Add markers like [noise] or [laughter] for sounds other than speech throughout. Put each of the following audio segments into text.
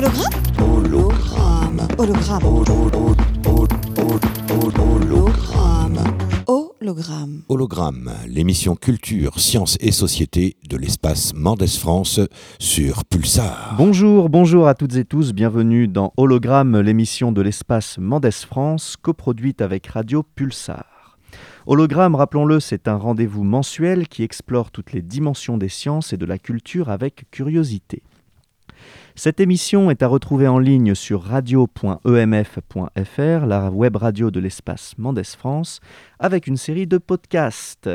Hologramme Hologramme. Hologramme. Hologramme. Hologramme. Hologramme, l'émission culture, sciences et société de l'espace Mendes France sur Pulsar. Bonjour, bonjour à toutes et tous, bienvenue dans Hologramme, l'émission de l'espace Mendes France, coproduite avec Radio Pulsar. Hologramme, rappelons-le, c'est un rendez-vous mensuel qui explore toutes les dimensions des sciences et de la culture avec curiosité. Cette émission est à retrouver en ligne sur radio.emf.fr, la web radio de l'espace Mendes France, avec une série de podcasts.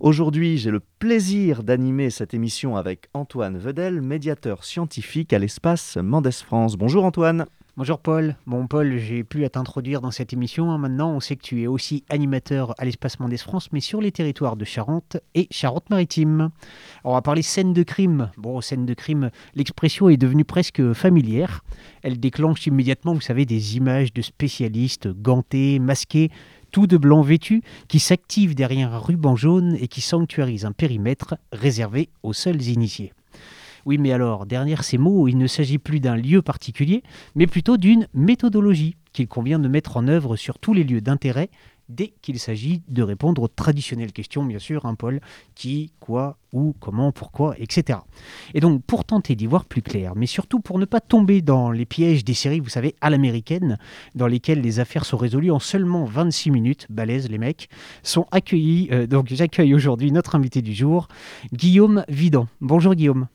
Aujourd'hui, j'ai le plaisir d'animer cette émission avec Antoine Vedel, médiateur scientifique à l'espace Mendes France. Bonjour Antoine. Bonjour Paul. Bon Paul, j'ai pu à t'introduire dans cette émission. hein. Maintenant, on sait que tu es aussi animateur à l'espace Mendes France, mais sur les territoires de Charente et Charente-Maritime. On va parler scène de crime. Bon, scène de crime, l'expression est devenue presque familière. Elle déclenche immédiatement, vous savez, des images de spécialistes gantés, masqués, tout de blanc vêtus, qui s'activent derrière un ruban jaune et qui sanctuarisent un périmètre réservé aux seuls initiés. Oui, mais alors, derrière ces mots, il ne s'agit plus d'un lieu particulier, mais plutôt d'une méthodologie qu'il convient de mettre en œuvre sur tous les lieux d'intérêt dès qu'il s'agit de répondre aux traditionnelles questions, bien sûr, hein, Paul, qui, quoi, où, comment, pourquoi, etc. Et donc, pour tenter d'y voir plus clair, mais surtout pour ne pas tomber dans les pièges des séries, vous savez, à l'américaine, dans lesquelles les affaires sont résolues en seulement 26 minutes, balèzes les mecs, sont accueillis, euh, donc j'accueille aujourd'hui notre invité du jour, Guillaume Vidan. Bonjour Guillaume.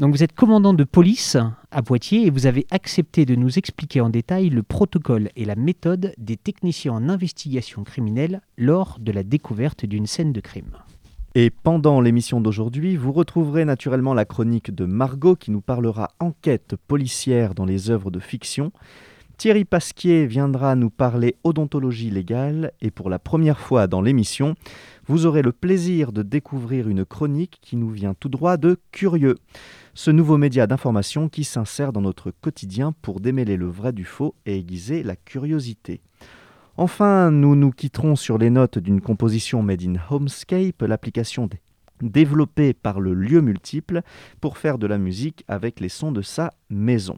Donc vous êtes commandant de police à Poitiers et vous avez accepté de nous expliquer en détail le protocole et la méthode des techniciens en investigation criminelle lors de la découverte d'une scène de crime. Et pendant l'émission d'aujourd'hui, vous retrouverez naturellement la chronique de Margot qui nous parlera enquête policière dans les œuvres de fiction. Thierry Pasquier viendra nous parler odontologie légale et pour la première fois dans l'émission, vous aurez le plaisir de découvrir une chronique qui nous vient tout droit de Curieux, ce nouveau média d'information qui s'insère dans notre quotidien pour démêler le vrai du faux et aiguiser la curiosité. Enfin, nous nous quitterons sur les notes d'une composition made in Homescape, l'application dé- développée par le lieu multiple pour faire de la musique avec les sons de sa maison.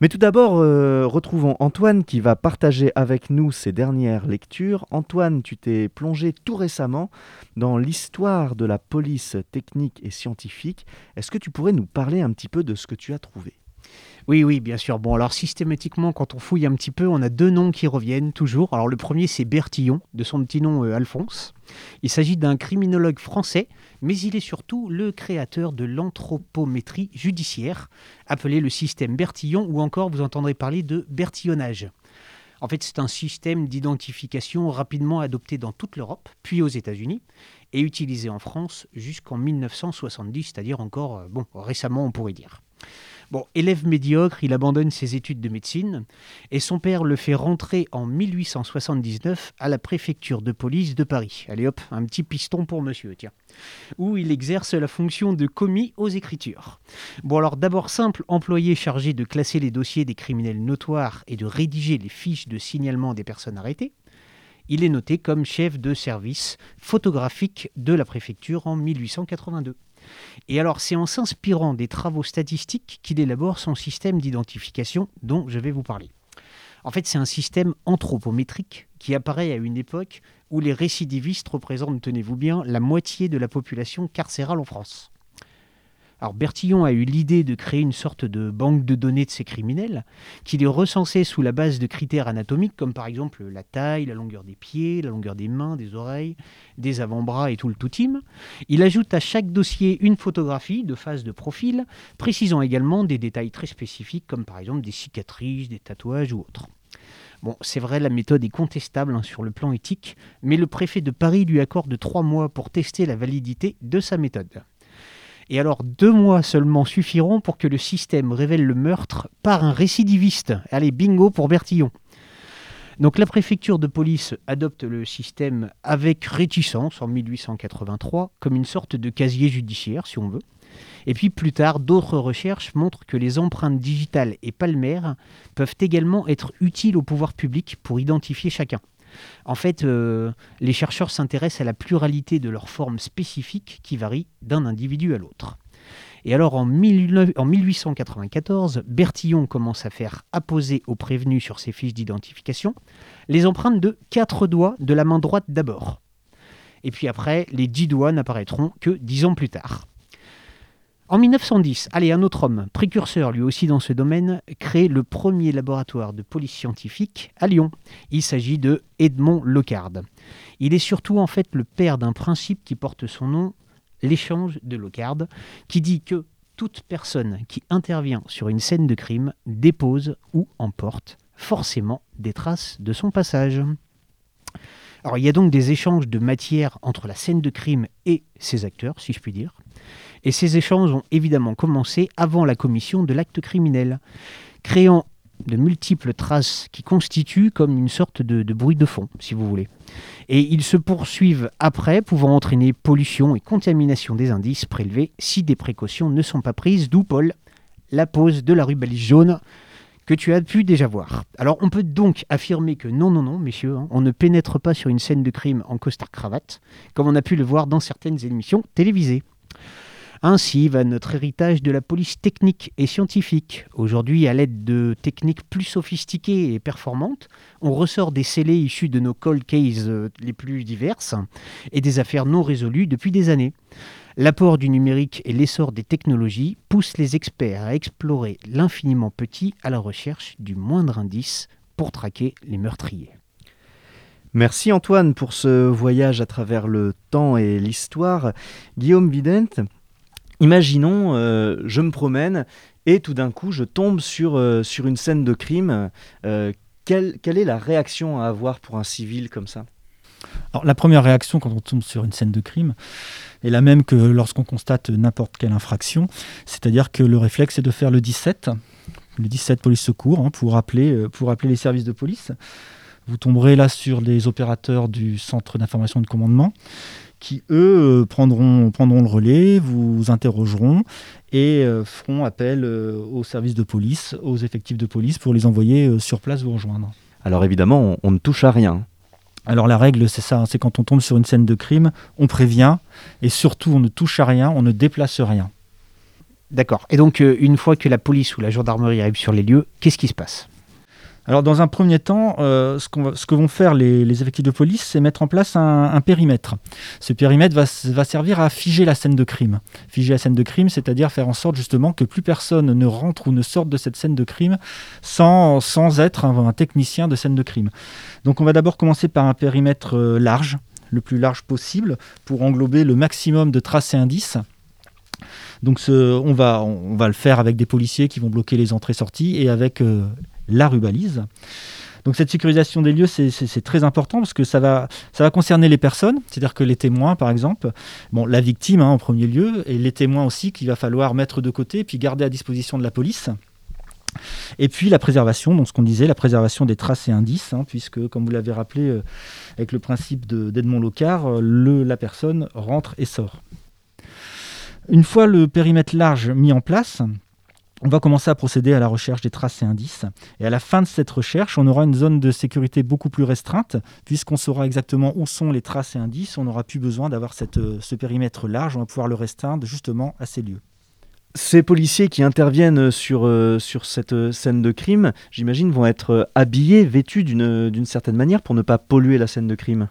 Mais tout d'abord, euh, retrouvons Antoine qui va partager avec nous ses dernières lectures. Antoine, tu t'es plongé tout récemment dans l'histoire de la police technique et scientifique. Est-ce que tu pourrais nous parler un petit peu de ce que tu as trouvé? Oui, oui, bien sûr. Bon, alors systématiquement, quand on fouille un petit peu, on a deux noms qui reviennent toujours. Alors le premier, c'est Bertillon, de son petit nom euh, Alphonse. Il s'agit d'un criminologue français, mais il est surtout le créateur de l'anthropométrie judiciaire, appelé le système Bertillon, ou encore vous entendrez parler de bertillonnage. En fait, c'est un système d'identification rapidement adopté dans toute l'Europe, puis aux États-Unis, et utilisé en France jusqu'en 1970, c'est-à-dire encore, euh, bon, récemment, on pourrait dire. Bon, élève médiocre, il abandonne ses études de médecine et son père le fait rentrer en 1879 à la préfecture de police de Paris. Allez hop, un petit piston pour monsieur, tiens. Où il exerce la fonction de commis aux écritures. Bon alors d'abord simple employé chargé de classer les dossiers des criminels notoires et de rédiger les fiches de signalement des personnes arrêtées. Il est noté comme chef de service photographique de la préfecture en 1882. Et alors, c'est en s'inspirant des travaux statistiques qu'il élabore son système d'identification dont je vais vous parler. En fait, c'est un système anthropométrique qui apparaît à une époque où les récidivistes représentent, tenez-vous bien, la moitié de la population carcérale en France. Alors Bertillon a eu l'idée de créer une sorte de banque de données de ces criminels, qu'il est recensé sous la base de critères anatomiques comme par exemple la taille, la longueur des pieds, la longueur des mains, des oreilles, des avant-bras et tout le tout team. Il ajoute à chaque dossier une photographie de face de profil, précisant également des détails très spécifiques comme par exemple des cicatrices, des tatouages ou autres. Bon, c'est vrai, la méthode est contestable hein, sur le plan éthique, mais le préfet de Paris lui accorde trois mois pour tester la validité de sa méthode. Et alors, deux mois seulement suffiront pour que le système révèle le meurtre par un récidiviste. Allez, bingo pour Bertillon. Donc la préfecture de police adopte le système avec réticence en 1883 comme une sorte de casier judiciaire si on veut. Et puis plus tard, d'autres recherches montrent que les empreintes digitales et palmaires peuvent également être utiles au pouvoir public pour identifier chacun. En fait, euh, les chercheurs s'intéressent à la pluralité de leurs formes spécifiques qui varient d'un individu à l'autre. Et alors en, 19 en 1894, Bertillon commence à faire apposer aux prévenus sur ses fiches d'identification les empreintes de quatre doigts de la main droite d'abord. Et puis après, les dix doigts n'apparaîtront que dix ans plus tard. En 1910, allez, un autre homme, précurseur lui aussi dans ce domaine, crée le premier laboratoire de police scientifique à Lyon. Il s'agit de Edmond Locard. Il est surtout en fait le père d'un principe qui porte son nom, l'échange de Locard, qui dit que toute personne qui intervient sur une scène de crime dépose ou emporte forcément des traces de son passage. Alors il y a donc des échanges de matière entre la scène de crime et ses acteurs, si je puis dire. Et ces échanges ont évidemment commencé avant la commission de l'acte criminel, créant de multiples traces qui constituent comme une sorte de, bruit de fond, si vous voulez. Et ils se poursuivent après, pouvant entraîner pollution et contamination des indices prélevés si des précautions ne sont pas prises, d'où, Paul, la pose de la rubalise jaune que tu as pu déjà voir. Alors on peut donc affirmer que non, non, non, messieurs, hein, on ne pénètre pas sur une scène de crime en costard-cravate, comme on a pu le voir dans certaines émissions télévisées. Ainsi va notre héritage de la police technique et scientifique. Aujourd'hui, à l'aide de techniques plus sophistiquées et performantes, on ressort des scellés issus de nos cold cases euh, les plus diverses et des affaires non résolues depuis des années. L'apport du numérique et l'essor des technologies poussent les experts à explorer l'infiniment petit à la recherche du moindre indice pour traquer les meurtriers. Merci Antoine pour ce voyage à travers le temps et l'histoire. Guillaume Vident, Imaginons, euh, je me promène et tout d'un coup je tombe sur, euh, sur une scène de crime. Euh, quelle, quelle, est la réaction à avoir pour un civil comme ça? Alors, La première réaction quand on tombe sur une scène de crime est la même que lorsqu'on constate n'importe quelle infraction, c'est-à-dire que le réflexe est de faire le 17, le 17 police secours, hein, pour, appeler, pour appeler les services de police. Vous tomberez là sur les opérateurs du centre d'information de commandement qui, eux, prendront, prendront le relais, vous interrogeront et euh, feront appel euh, aux services de police, aux effectifs de police pour les envoyer euh, sur place vous rejoindre. Alors évidemment, on, on ne touche à rien. Alors la règle, c'est ça, c'est quand on tombe sur une scène de crime, on prévient et surtout on ne touche à rien, on ne déplace rien. D'accord. Et donc une fois que la police ou la gendarmerie arrive sur les lieux, qu'est-ce qui se passe? Alors dans un premier temps, euh, ce, que vont faire les, effectifs de police, c'est mettre en place un, périmètre. Ce périmètre va, servir à figer la scène de crime. Figer la scène de crime, c'est-à-dire faire en sorte justement que plus personne ne rentre ou ne sorte de cette scène de crime sans, être un, technicien de scène de crime. Donc on va d'abord commencer par un périmètre euh, large, le plus large possible, pour englober le maximum de traces et indices. Donc ce, on, va, on va le faire avec des policiers qui vont bloquer les entrées-sorties et avec euh, la rubalise. Donc cette sécurisation des lieux, c'est très important parce que ça va, concerner les personnes, c'est-à-dire que les témoins, par exemple, bon, la victime hein, en premier lieu, et les témoins aussi qu'il va falloir mettre de côté, puis garder à disposition de la police. Et puis la préservation, donc ce qu'on disait, la préservation des traces et indices, hein, puisque, comme vous l'avez rappelé, euh, avec le principe d'Edmond Locard, le, la personne rentre et sort. Une fois le périmètre large mis en place, on va commencer à procéder à la recherche des traces et indices. Et à la fin de cette recherche, on aura une zone de sécurité beaucoup plus restreinte, puisqu'on saura exactement où sont les traces et indices. On n'aura plus besoin d'avoir ce périmètre large, on va pouvoir le restreindre justement à ces lieux. Ces policiers qui interviennent sur, euh, sur cette scène de crime, j'imagine, vont être habillés, vêtus d'une certaine manière pour ne pas polluer la scène de crime.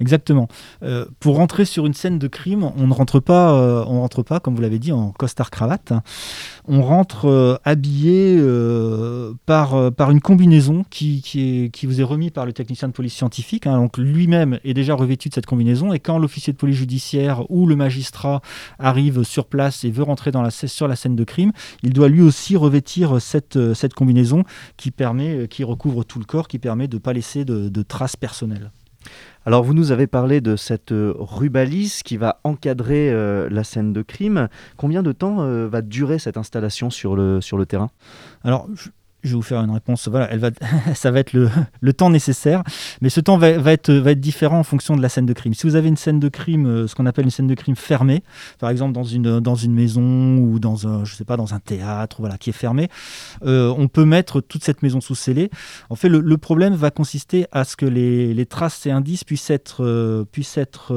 Exactement. Euh, pour rentrer sur une scène de crime, on ne rentre pas, euh, on rentre pas, comme vous l'avez dit, en costard cravate. On rentre euh, habillé par, par une combinaison qui, qui, vous est remise par le technicien de police scientifique. Hein, donc lui-même est déjà revêtu de cette combinaison. Et quand l'officier de police judiciaire ou le magistrat arrive sur place et veut rentrer sur la scène de crime, il doit lui aussi revêtir cette, cette combinaison qui, permet, qui recouvre tout le corps, qui permet de ne pas laisser de traces personnelles. Alors vous nous avez parlé de cette euh, rubalise qui va encadrer euh, la scène de crime. Combien de temps euh, va durer cette installation sur le, terrain? Je vais vous faire une réponse. Voilà, elle va, [laughs] ça va être le, temps nécessaire, mais ce temps va, être, va être différent en fonction de la scène de crime. Si vous avez une scène de crime, euh, ce qu'on appelle une scène de crime fermée, par exemple dans une, dans une maison ou dans un, je sais pas, dans un théâtre, voilà, qui est fermé, euh, on peut mettre toute cette maison sous scellé. En fait, le, problème va consister à ce que les, les traces et indices puissent être, euh, puissent être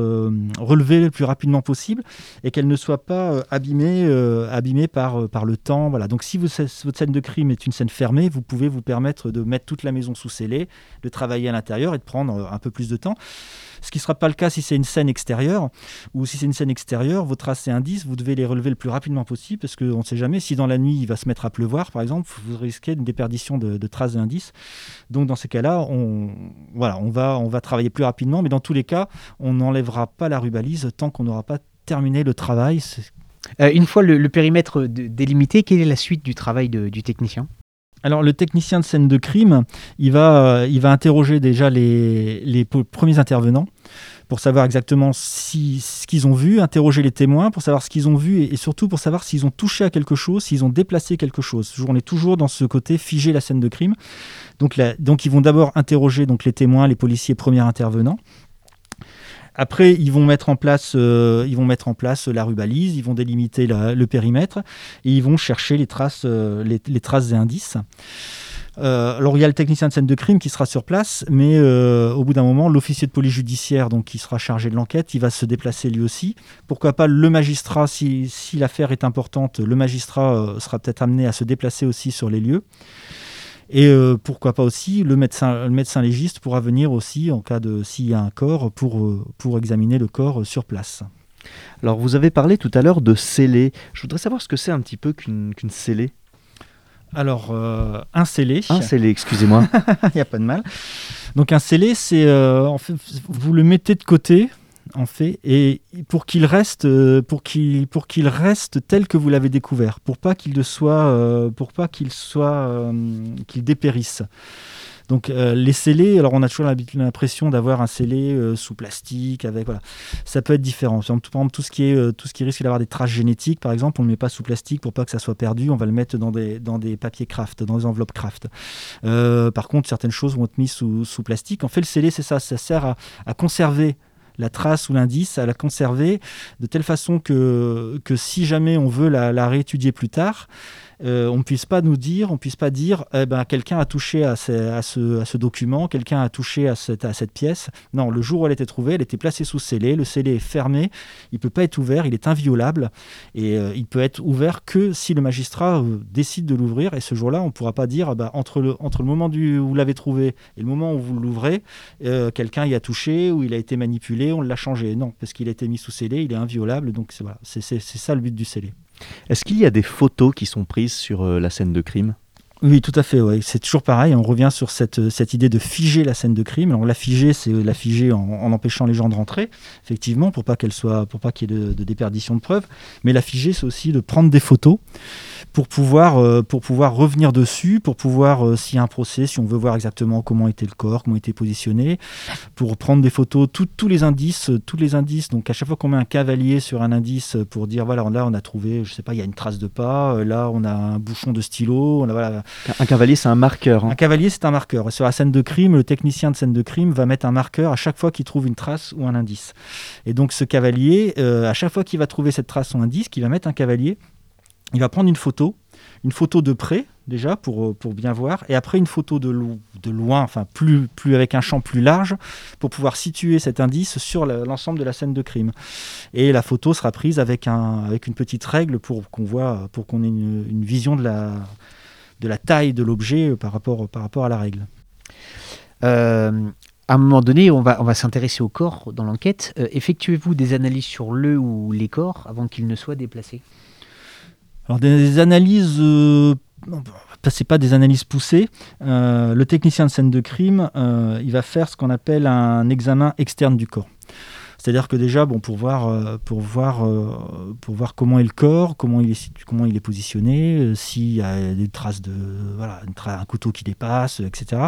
relevés le plus rapidement possible et qu'elles ne soient pas abîmées, abîmées par, par le temps. Voilà. Donc, si vous, votre scène de crime est une scène fermée, vous pouvez vous permettre de mettre toute la maison sous scellé, de travailler à l'intérieur et de prendre euh, un peu plus de temps. Ce qui ne sera pas le cas si c'est une scène extérieure, ou si c'est une scène extérieure, vos traces et indices, vous devez les relever le plus rapidement possible, parce qu'on ne sait jamais, si dans la nuit il va se mettre à pleuvoir, par exemple, vous risquez une déperdition de, traces et indices. Donc dans ces cas-là, on, voilà, on, va, travailler plus rapidement, mais dans tous les cas, on n'enlèvera pas la rubalise tant qu'on n'aura pas terminé le travail. Euh, une fois le, périmètre délimité, quelle est la suite du travail du technicien? Alors, le technicien de scène de crime, il va, euh, il va interroger déjà les, les premiers intervenants pour savoir exactement ce qu'ils ont vu, interroger les témoins pour savoir ce qu'ils ont vu et, surtout pour savoir s'ils ont touché à quelque chose, s'ils ont déplacé quelque chose. On est toujours dans ce côté figer la scène de crime. Donc, donc ils vont d'abord interroger donc, les témoins, les policiers premiers intervenants. Après, ils vont mettre en place, euh, ils vont la rubalise, ils vont délimiter le périmètre et ils vont chercher les traces, euh, les, et indices. Euh, alors il y a le technicien de scène de crime qui sera sur place, mais au bout d'un moment, l'officier de police judiciaire, donc qui sera chargé de l'enquête, il va se déplacer lui aussi. Pourquoi pas le magistrat, si, l'affaire est importante, le magistrat sera peut-être amené à se déplacer aussi sur les lieux. Et euh, pourquoi pas aussi le médecin, le médecin légiste pourra venir aussi en cas de s'il y a un corps pour, euh, pour examiner le corps euh, sur place. Alors, vous avez parlé tout à l'heure de scellé. Je voudrais savoir ce que c'est un petit peu qu'une scellée. Alors, euh, un scellé. Un scellé, excusez-moi. [laughs] Il n'y a pas de mal. Donc un scellé, c'est euh, en fait, vous le mettez de côté, en fait, et pour qu'il reste, euh, pour qu'il pour qu'il reste tel que vous l'avez découvert, pour pas qu'il soit, euh, pour pas qu'il soit, euh, qu'il dépérisse. Donc euh, les scellés, alors on a toujours l'impression d'avoir un scellé sous plastique, avec voilà, ça peut être différent. Par exemple, tout, ce qui est, tout ce qui risque d'avoir des traces génétiques, par exemple, on ne le met pas sous plastique pour pas que ça soit perdu. On va le mettre dans des dans des papiers craft, dans des enveloppes craft. Par contre, certaines choses vont être mises sous, sous plastique. En fait, le scellé, c'est ça, ça sert à, à conserver la trace ou l'indice, à la conserver de telle façon que, si jamais on veut la, la réétudier plus tard, euh, on ne puisse pas nous dire, on puisse pas dire, eh ben, quelqu'un a touché à ce, document, quelqu'un a touché à cette, pièce. Non, le jour où elle était trouvée, elle était placée sous scellé, le scellé est fermé, il peut pas être ouvert, il est inviolable, et euh, il peut être ouvert que si le magistrat euh, décide de l'ouvrir, et ce jour-là, on ne pourra pas dire, ah bah, entre, le, moment du, où vous l'avez trouvé et le moment où vous l'ouvrez, euh, quelqu'un y a touché, ou il a été manipulé, on l'a changé. Non, parce qu'il a été mis sous scellé, il est inviolable, donc c'est ça le but du scellé. Est-ce qu'il y a des photos qui sont prises sur euh, la scène de crime? Oui, tout à fait. ouais. C'est toujours pareil. On revient sur cette, euh, cette idée de figer la scène de crime. Alors la figer, c'est la figer en, empêchant les gens de rentrer, effectivement, pour pas qu'elle soit, pour pas qu'il y ait de, de déperdition de preuves. Mais la figer, c'est aussi de prendre des photos pour pouvoir, euh, pour pouvoir revenir dessus, pour pouvoir, euh, s'il y a un procès, si on veut voir exactement comment était le corps, comment était positionné, pour prendre des photos, tous les indices, euh, tous les indices. Donc à chaque fois qu'on met un cavalier sur un indice euh, pour dire voilà, là on a trouvé, je sais pas, il y a une trace de pas, euh, là on a un bouchon de stylo, voilà. Un cavalier, c'est un marqueur. hein. Un cavalier, c'est un marqueur. Sur la scène de crime, le technicien de scène de crime va mettre un marqueur à chaque fois qu'il trouve une trace ou un indice. Et donc ce cavalier, euh, à chaque fois qu'il va trouver cette trace ou un indice, qu'il va mettre un cavalier, il va prendre une photo, une photo de près déjà pour, euh, pour bien voir, et après une photo de, lo- de loin, enfin plus, plus avec un champ plus large, pour pouvoir situer cet indice sur l'ensemble de la scène de crime. Et la photo sera prise avec, un, avec une petite règle pour qu'on voit, pour qu'on ait une vision de la, de la taille de l'objet euh, par rapport, par rapport à la règle. Euh, à un moment donné, on va, on va s'intéresser au corps dans l'enquête. Euh, Effectuez-vous des analyses sur le ou les corps avant qu'ils ne soient déplacés? Alors des analyses, euh, c'est pas des analyses poussées. Le technicien de scène de crime, il va faire ce qu'on appelle un examen externe du corps. C'est-à-dire que déjà, bon, pour voir, euh, pour voir, euh, pour voir comment est le corps, comment il est, comment il est positionné, euh, s'il y a des traces de, voilà, un couteau qui dépasse, etc.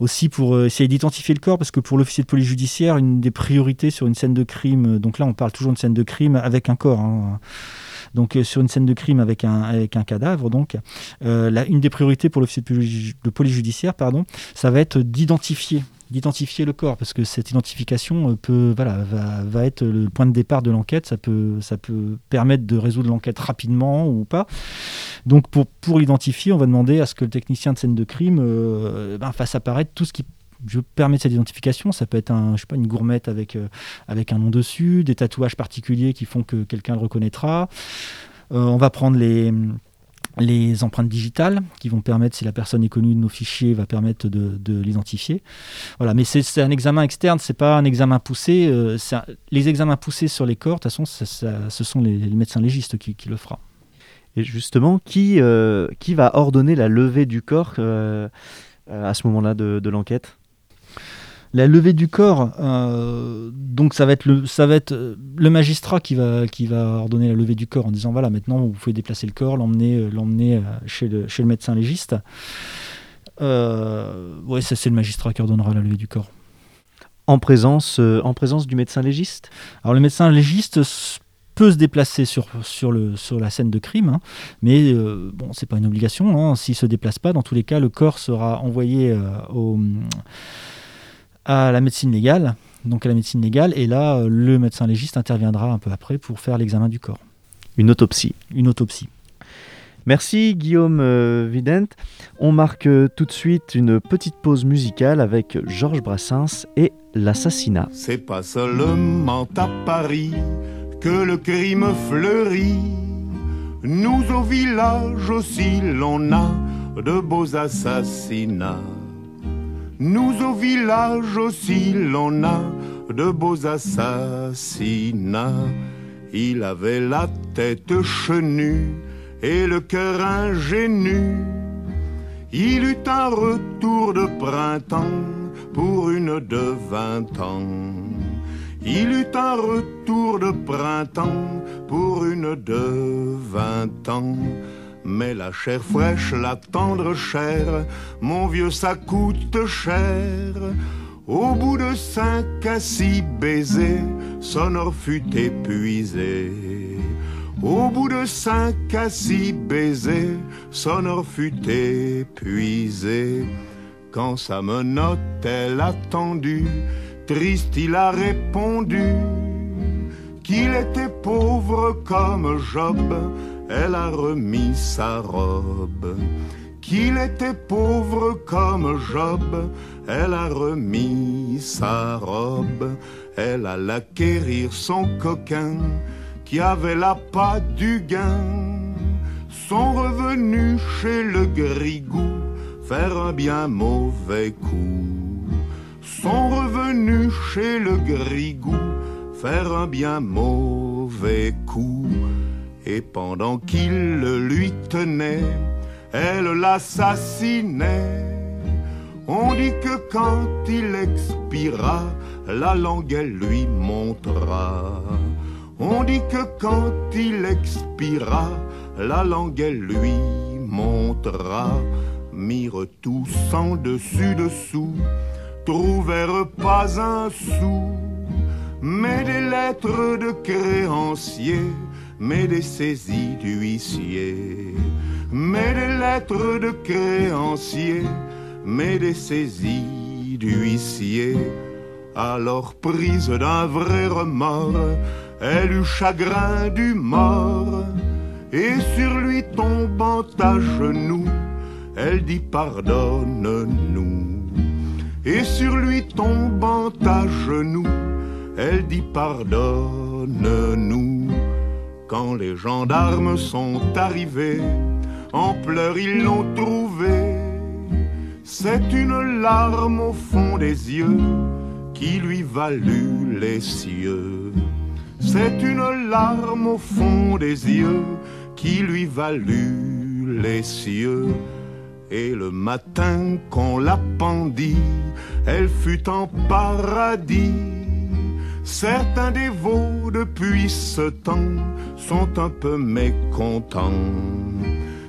Aussi pour essayer d'identifier le corps, parce que pour l'officier de police judiciaire, une des priorités sur une scène de crime, donc là, on parle toujours de scène de crime avec un corps. hein. Donc sur une scène de crime avec un, avec un cadavre, donc une des priorités pour l'officier de police judiciaire, pardon, ça va être d'identifier d'identifier le corps parce que cette identification euh, peut voilà va, va être le point de départ de l'enquête. Ça peut ça peut permettre de résoudre l'enquête rapidement ou pas. Donc pour pour l'identifier on va demander à ce que le technicien de scène de crime euh, ben, fasse apparaître tout ce qui je permet cette identification, ça peut être un, je sais pas, une gourmette avec, euh, avec un nom dessus, des tatouages particuliers qui font que quelqu'un le reconnaîtra. On va prendre les, les empreintes digitales qui vont permettre, si la personne est connue de nos fichiers, va permettre de, de l'identifier. Voilà, mais c'est un examen externe, c'est pas un examen poussé. euh, les examens poussés sur les corps, de toute façon, ça- ça- ce sont les, médecins légistes qui, le fera. Et justement, qui, euh, qui va ordonner la levée du corps euh, à ce moment-là de l'enquête? La levée du corps, euh, donc ça va être le, ça va être euh, le magistrat qui va, qui va ordonner la levée du corps en disant voilà maintenant vous pouvez déplacer le corps, l'emmener, euh, l'emmener chez le, chez le médecin légiste. Euh, ouais, ça c'est le magistrat qui ordonnera la levée du corps. en présence, euh, en présence du médecin légiste? Alors le médecin légiste peut se déplacer sur, sur, le, sur la scène de crime, hein, mais euh, bon, c'est pas une obligation. Hein, S'il se déplace pas, dans tous les cas, le corps sera envoyé euh, au, à la médecine légale, donc à la médecine légale, et là, euh, le médecin légiste interviendra un peu après pour faire l'examen du corps, Une autopsie. une autopsie. Merci Guillaume euh, Vident. On marque euh, tout de suite une petite pause musicale avec Georges Brassens et l'assassinat. C'est pas seulement à Paris que le crime fleurit. Nous au village aussi l'on a de beaux assassinats. Nous au village aussi l'on a de beaux assassinats. Il avait la tête chenue et le cœur ingénu. Il eut un retour de printemps pour une de vingt ans. Il eut un retour de printemps pour une de vingt ans. Mais la chair fraîche, la tendre chair, mon vieux, ça coûte cher. Au bout de cinq à six baisers, Sonore fut épuisé. Au bout de cinq à six baisers, Sonore fut épuisé. Quand sa menotte elle a tendu, triste il a répondu qu'il était pauvre comme Job, elle a remis sa robe. Qu'il était pauvre comme Job, elle a remis sa robe. Elle alla acquérir son coquin qui avait la patte du gain. Sont revenus chez le grigou faire un bien mauvais coup. Sont revenus chez le grigou faire un bien mauvais coup. Et pendant qu'il le lui tenait, elle l'assassinait. On dit que quand il expira, la langue elle lui montera. On dit que quand il expira, la langue elle lui montera. Mirent tous en dessus dessous, trouvèrent pas un sou, mais des lettres de créanciers, mais des saisies d'huissiers, mais des lettres de créanciers, mais des saisies d'huissiers. Alors prise d'un vrai remords, elle eut chagrin du mort, et sur lui tombant à genoux, elle dit pardonne-nous. Et sur lui tombant à genoux, elle dit pardonne-nous. Quand les gendarmes sont arrivés, en pleurs ils l'ont trouvé. C'est une larme au fond des yeux qui lui valut les cieux. C'est une larme au fond des yeux qui lui valut les cieux. Et le matin qu'on la pendit, elle fut en paradis. Certains dévots depuis ce temps sont un peu mécontents.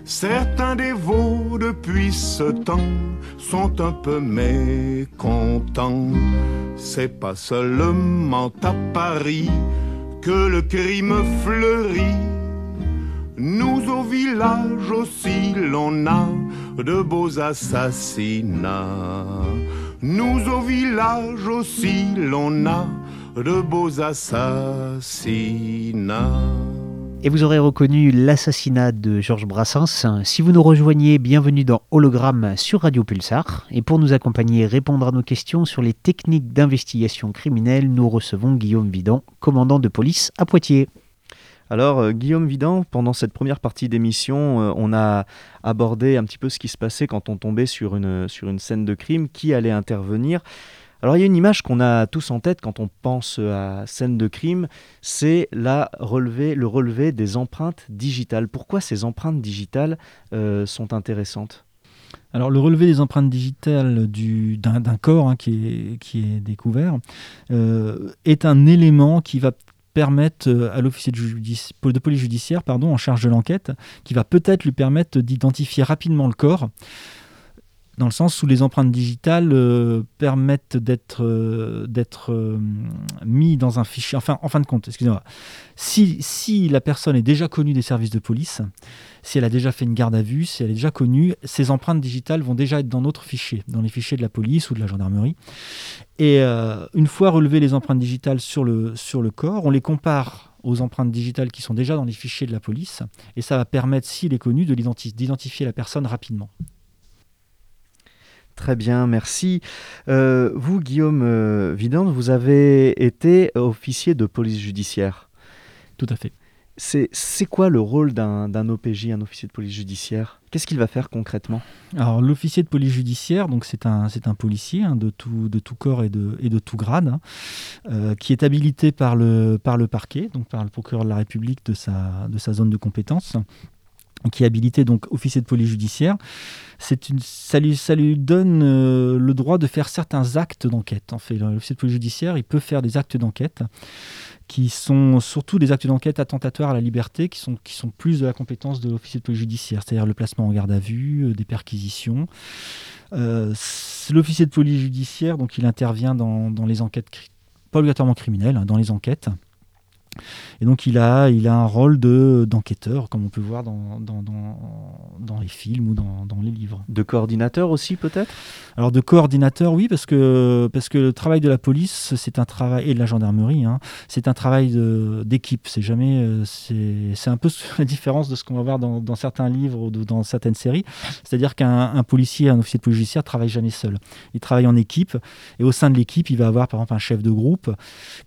Certains dévots depuis ce temps sont un peu mécontents. C'est pas seulement à Paris que le crime fleurit. Nous au village aussi l'on a de beaux assassinats. Nous au village aussi l'on a de beaux assassinats. Et vous aurez reconnu l'assassinat de Georges Brassens. Si vous nous rejoignez, bienvenue dans Hologramme sur Radio Pulsar. Et pour nous accompagner et répondre à nos questions sur les techniques d'investigation criminelle, nous recevons Guillaume Vidon, commandant de police à Poitiers. Alors, euh, Guillaume Vidant, pendant cette première partie d'émission, euh, on a abordé un petit peu ce qui se passait quand on tombait sur une, sur une scène de crime, qui allait intervenir? Alors il y a une image qu'on a tous en tête quand on pense à scène de crime, c'est le relevé des empreintes digitales. Pourquoi ces empreintes digitales euh, sont intéressantes? Alors le relevé des empreintes digitales du- d'un corps hein, qui, est, découvert euh, est un élément qui va permettre euh, à l'officier de, de police judiciaire pardon, en charge de l'enquête, qui va peut-être lui permettre d'identifier rapidement le corps, dans le sens où les empreintes digitales euh, permettent d'être euh, d'être, euh, mis dans un fichier. Enfin, en fin de compte, excusez-moi. Si, la personne est déjà connue des services de police, si elle a déjà fait une garde à vue, si elle est déjà connue, ces empreintes digitales vont déjà être dans notre fichier, dans les fichiers de la police ou de la gendarmerie. Et euh, une fois relevées les empreintes digitales sur le, sur le corps, on les compare aux empreintes digitales qui sont déjà dans les fichiers de la police, et ça va permettre, s'il est connu, d'identifier la personne rapidement. Très bien, merci. Euh, vous, Guillaume euh, Vidant, vous avez été officier de police judiciaire. Tout à fait. C'est quoi le rôle d'un OPJ, un officier de police judiciaire? Qu'est-ce qu'il va faire concrètement? Alors l'officier de police judiciaire, donc c'est un, un policier hein, de, tout, de tout corps et de, et de tout grade, hein, euh, qui est habilité par le, par le parquet, donc par le procureur de la République de sa, de sa zone de compétence, qui est habilité donc officier de police judiciaire. Ça, lui, donne euh, le droit de faire certains actes d'enquête. En fait, l'officier de police judiciaire, il peut faire des actes d'enquête qui sont surtout des actes d'enquête attentatoires à la liberté, qui sont, plus de la compétence de l'officier de police judiciaire, c'est-à-dire le placement en garde à vue, euh, des perquisitions. Euh, l'officier de police judiciaire, donc il intervient dans, les enquêtes, pas obligatoirement criminelles, hein, dans les enquêtes. Et donc il a, il a un rôle de, d'enquêteur, comme on peut voir dans, dans, dans, dans les films ou dans, dans les livres. De coordinateur aussi, peut-être? Alors de coordinateur, oui, parce que, parce que le travail de la police, c'est un travail, et de la gendarmerie, hein, c'est un travail de- d'équipe. C'est jamais, euh, c'est c'est un peu [laughs] la différence de ce qu'on va voir dans, certains livres ou dans certaines séries. C'est-à-dire qu'un un policier, un officier de police judiciaire travaille jamais seul. Il travaille en équipe, et au sein de l'équipe, il va avoir par exemple un chef de groupe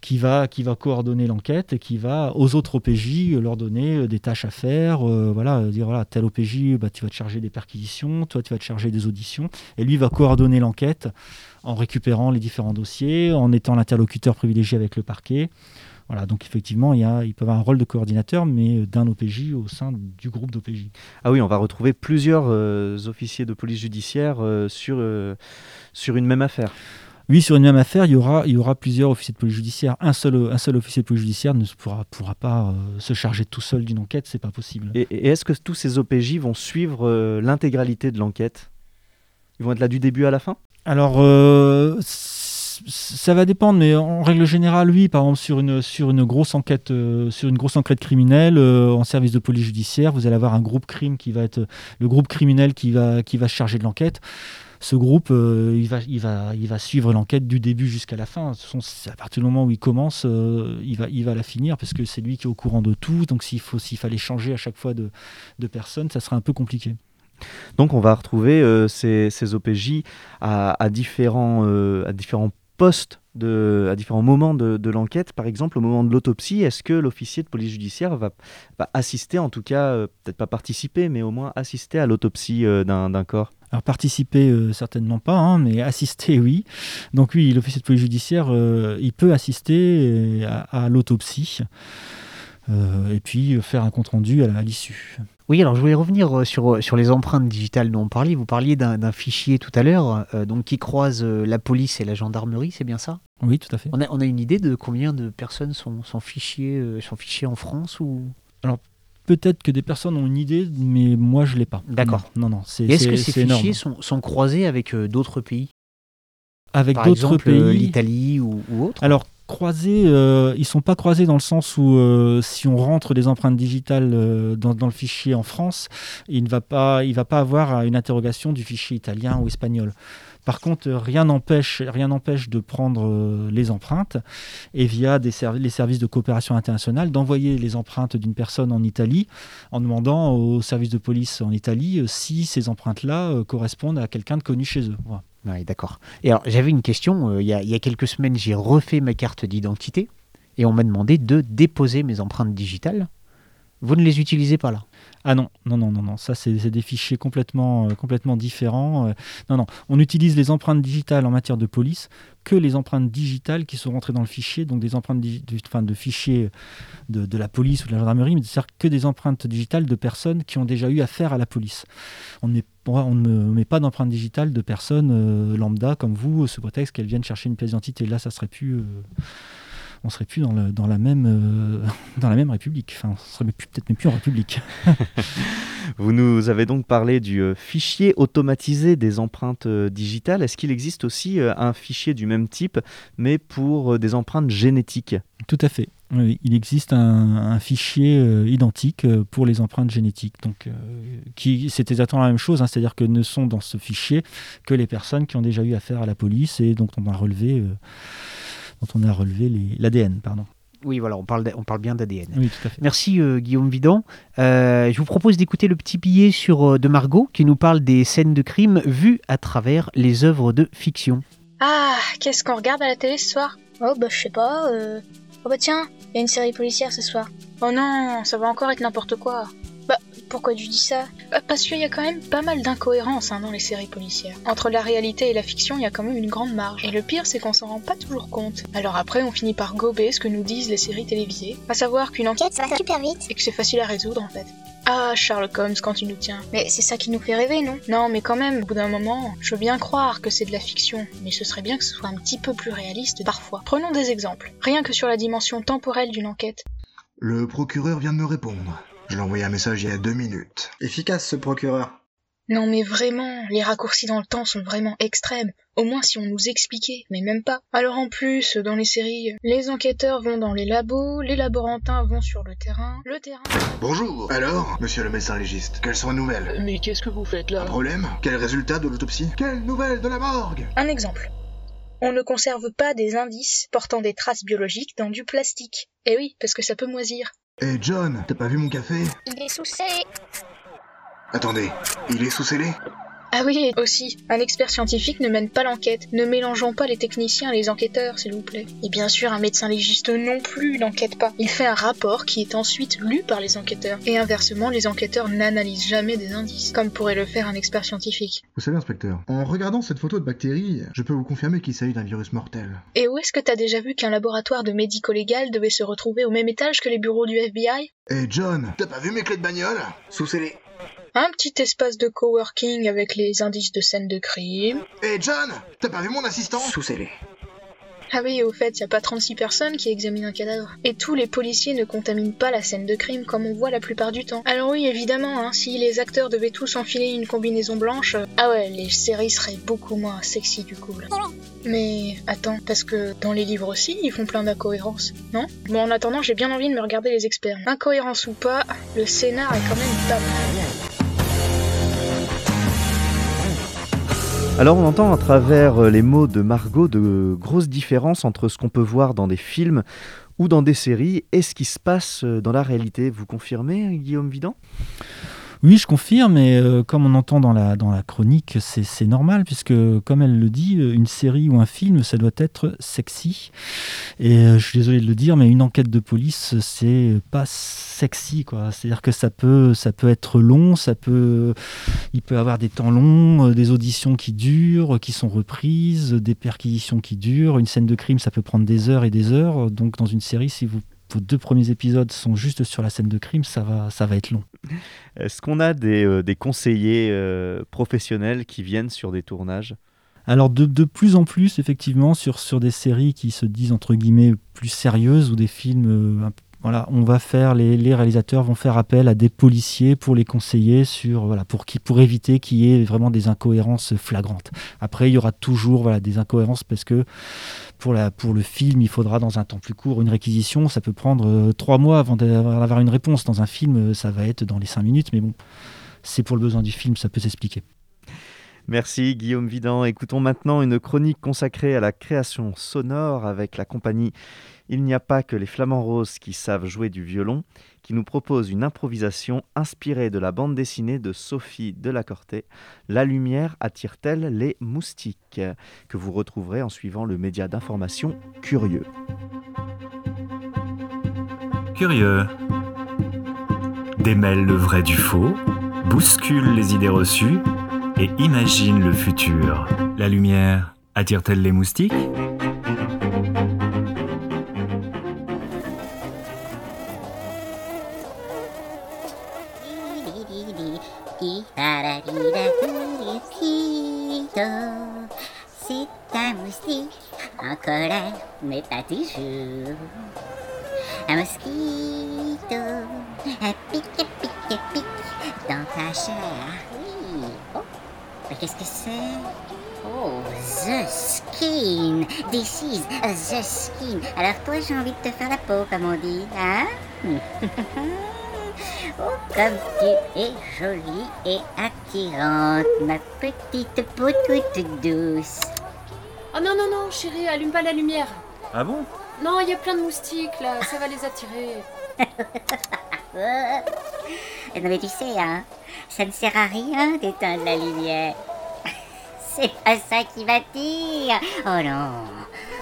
qui va, qui va coordonner l'enquête et qui va aux autres OPJ leur donner euh, des tâches à faire. euh, voilà, euh, dire voilà, tel OPJ, bah, tu vas te charger des perquisitions, toi tu vas te charger des auditions, et lui va coordonner l'enquête en récupérant les différents dossiers, en étant l'interlocuteur privilégié avec le parquet. Voilà, donc effectivement, il, y a, peut avoir un rôle de coordinateur, mais euh, d'un OPJ au sein du groupe d'OPJ. Ah oui, on va retrouver plusieurs euh, officiers de police judiciaire euh, sur, euh, sur une même affaire. Oui, sur une même affaire, il y aura, il y aura plusieurs officiers de police judiciaire. Un seul, un seul officier de police judiciaire ne pourra, pourra pas euh, se charger tout seul d'une enquête, c'est pas possible. Et, et est-ce que tous ces OPJ vont suivre euh, l'intégralité de l'enquête? Ils vont être là du début à la fin? Alors, euh, ça va dépendre, mais en règle générale, oui. Par exemple, sur une, sur une, grosse, enquête, euh, sur une grosse enquête criminelle, euh, en service de police judiciaire, vous allez avoir un groupe crime qui va être le groupe criminel qui va, qui va se charger de l'enquête. Ce groupe, euh, il, va, il, va, il va suivre l'enquête du début jusqu'à la fin. C'est à partir du moment où il commence, euh, il, va, il va la finir parce que c'est lui qui est au courant de tout. Donc, s'il, fallait changer à chaque fois de, de personne, ça serait un peu compliqué. Donc on va retrouver euh, ces, ces OPJ à, différents, à différents postes, de, à différents moments de, l'enquête. Par exemple, au moment de l'autopsie, est-ce que l'officier de police judiciaire va, assister, en tout cas, peut-être pas participer, mais au moins assister à l'autopsie d'un corps? Alors participer, euh, certainement pas, hein, mais [laughs] assister, oui. Donc oui, l'officier de police judiciaire, euh, il peut assister euh, à, à l'autopsie et puis faire un compte-rendu à l'issue. Oui, alors je voulais revenir sur, sur les empreintes digitales dont on parlait. Vous parliez d'un fichier tout à l'heure, euh, donc qui croise la police et la gendarmerie, c'est bien ça? Oui, tout à fait. on a, on a une idée de combien de personnes sont, sont, fichées, euh, sont fichées en France ou... Peut-être que des personnes ont une idée, mais moi je l'ai pas. D'accord. Non, non, c'est Est-ce que ces fichiers sont, sont croisés avec euh, d'autres pays? Avec d'autres exemple, euh, pays. l'Italie ou, ou autre? Alors croisés, euh, ils sont pas croisés dans le sens où euh, si on rentre des empreintes digitales euh, dans, dans le fichier en France, il ne va pas, il va pas avoir une interrogation du fichier italien ou espagnol. Par contre, rien n'empêche, rien n'empêche de prendre euh, les empreintes et via les services de coopération internationale d'envoyer les empreintes d'une personne en Italie en demandant au service de police en Italie euh, si ces empreintes-là euh, correspondent à quelqu'un de connu chez eux. Voilà. Oui, d'accord. Et alors, j'avais une question. il y a quelques semaines, j'ai refait ma carte d'identité et on m'a demandé de déposer mes empreintes digitales. Vous ne les utilisez pas là? Ah non, non, non, non, non. Ça, c'est des fichiers complètement, euh, complètement différents. euh. non, non. On utilise les empreintes digitales en matière de police que les empreintes digitales qui sont rentrées dans le fichier, donc des empreintes enfin, de fichiers de, de la police ou de la gendarmerie, mais c'est-à-dire que des empreintes digitales de personnes qui ont déjà eu affaire à la police. On ne met, on ne met pas d'empreintes digitales de personnes euh, lambda comme vous, sous prétexte qu'elles viennent chercher une pièce d'identité. Là, ça serait plus. On serait plus dans, le- dans la même euh, [laughs] dans la même république. Enfin, on serait peut-être même plus en république. [laughs] Vous nous avez donc parlé du euh, fichier automatisé des empreintes euh, digitales. Est-ce qu'il existe aussi un fichier du même type, mais pour des empreintes génétiques? Tout à fait. Oui, il existe un, un fichier euh, identique euh, pour les empreintes génétiques. Donc, euh, qui, c'est exactement la même chose, hein, c'est-à-dire que ne sont dans ce fichier que les personnes qui ont déjà eu affaire à la police et dont on a relevé, dont on a relevé l'ADN. Pardon. Oui, voilà, on parle, on parle bien d'ADN. Oui. Merci euh, Guillaume Vidant. Euh, je vous propose d'écouter le petit billet sur, euh, de Margot qui nous parle des scènes de crime vues à travers les œuvres de fiction. Ah, qu'est-ce qu'on regarde à la télé ce soir? Oh bah je sais pas. Euh... Oh bah tiens, il y a une série policière ce soir. Oh non, ça va encore être n'importe quoi. Pourquoi tu dis ça Bah, Parce qu'il y a quand même pas mal d'incohérences hein, dans les séries policières. Entre la réalité et la fiction, il y a quand même une grande marge. Et le pire, c'est qu'on s'en rend pas toujours compte. Alors après, on finit par gober ce que nous disent les séries télévisées, à savoir qu'une enquête ça va super vite. et que c'est facile à résoudre en fait. Ah, Sherlock Holmes quand tu nous tiens. Mais c'est ça qui nous fait rêver, non? Non, mais quand même, au bout d'un moment, je veux bien croire que c'est de la fiction, mais ce serait bien que ce soit un petit peu plus réaliste parfois. Prenons des exemples. Rien que sur la dimension temporelle d'une enquête. Le procureur vient de me répondre. Je lui ai envoyé un message il y a deux minutes. Efficace ce procureur. Non mais vraiment, les raccourcis dans le temps sont vraiment extrêmes. Au moins si on nous expliquait, mais même pas. Alors en plus, dans les séries, les enquêteurs vont dans les labos, les laborantins vont sur le terrain, le terrain... Bonjour. Alors, monsieur le médecin légiste, quelles sont les nouvelles? Mais qu'est-ce que vous faites Un là problème? Quel résultat de l'autopsie? Quelles nouvelles de la morgue? Un exemple. On ne conserve pas des indices portant des traces biologiques dans du plastique. Eh oui, parce que ça peut moisir. Eh John, t'as pas vu mon café? Il est sous scellé. Attendez, il est sous-scellé Ah oui, aussi, un expert scientifique ne mène pas l'enquête. Ne mélangeons pas les techniciens et les enquêteurs, s'il vous plaît. Et bien sûr, un médecin légiste non plus n'enquête pas. Il fait un rapport qui est ensuite lu par les enquêteurs. Et inversement, les enquêteurs n'analysent jamais des indices, comme pourrait le faire un expert scientifique. Vous savez, inspecteur, en regardant cette photo de bactérie, je peux vous confirmer qu'il s'agit d'un virus mortel. Et où est-ce que t'as déjà vu qu'un laboratoire de médico-légal devait se retrouver au même étage que les bureaux du FBI Eh John, t'as pas vu mes clés de bagnole? Sous scellé. Un petit espace de coworking avec les indices de scène de crime. Eh John, t'as pas vu mon assistant? Sous scellé. Ah oui, au fait, y a pas 36 personnes qui examinent un cadavre. Et tous les policiers ne contaminent pas la scène de crime comme on voit la plupart du temps. Alors oui, évidemment, hein, si les acteurs devaient tous enfiler une combinaison blanche, euh, ah ouais, les séries seraient beaucoup moins sexy du coup. là. Mais attends, parce que dans les livres aussi, ils font plein d'incohérences, non? Bon, en attendant, j'ai bien envie de me regarder les experts. Incohérence ou pas, le scénar est quand même pas mal. Alors on entend à travers euh, les mots de Margot de grosses différences entre ce qu'on peut voir dans des films ou dans des séries et ce qui se passe euh, dans la réalité. Vous confirmez, Guillaume Vidant Oui, je confirme, mais euh, comme on entend dans la, dans la chronique, c'est normal, puisque comme elle le dit, euh, une série ou un film, ça doit être sexy. Et euh, je suis désolé de le dire, mais une enquête de police, c'est pas sexy, quoi. C'est-à-dire que ça peut, ça peut être long, ça peut, il peut avoir des temps longs, des auditions qui durent, qui sont reprises, des perquisitions qui durent. Une scène de crime, ça peut prendre des heures et des heures. Donc dans une série, si vous vos deux premiers épisodes sont juste sur la scène de crime, ça va, ça va être long. [laughs] Est-ce qu'on a des, euh, des conseillers euh, professionnels qui viennent sur des tournages? Alors de, de plus en plus, effectivement, sur, sur des séries qui se disent entre guillemets plus sérieuses ou des films, euh, voilà, on va faire, les, les réalisateurs vont faire appel à des policiers pour les conseiller sur, voilà, pour, qui, pour éviter qu'il y ait vraiment des incohérences flagrantes. Après, il y aura toujours voilà, des incohérences parce que pour, la, le film, il faudra dans un temps plus court une réquisition. Ça peut prendre euh, trois mois avant d'avoir d'avoir une réponse. Dans un film, euh, ça va être dans les cinq minutes, mais bon, c'est pour le besoin du film, ça peut s'expliquer. Merci Guillaume Vidan. Écoutons maintenant une chronique consacrée à la création sonore avec la compagnie Il n'y a pas que les flamants roses qui savent jouer du violon, qui nous propose une improvisation inspirée de la bande dessinée de Sophie Delacorté, La lumière attire-t-elle les moustiques que vous retrouverez en suivant le média d'information Curieux. Curieux. Démêle le vrai du faux, bouscule les idées reçues et imagine le futur. La lumière attire-t-elle les moustiques? Alors toi, j'ai envie de te faire la peau, comme on dit, hein [laughs] Oh, comme tu es jolie et attirante, ma petite peau toute douce. Oh non, non, non, chérie, allume pas la lumière. Ah bon? Non, il y a plein de moustiques là, ça va les attirer. [laughs] Euh, Non mais tu sais, hein, ça ne sert à rien d'éteindre la lumière. [laughs] C'est pas ça qui m'attire. Oh non.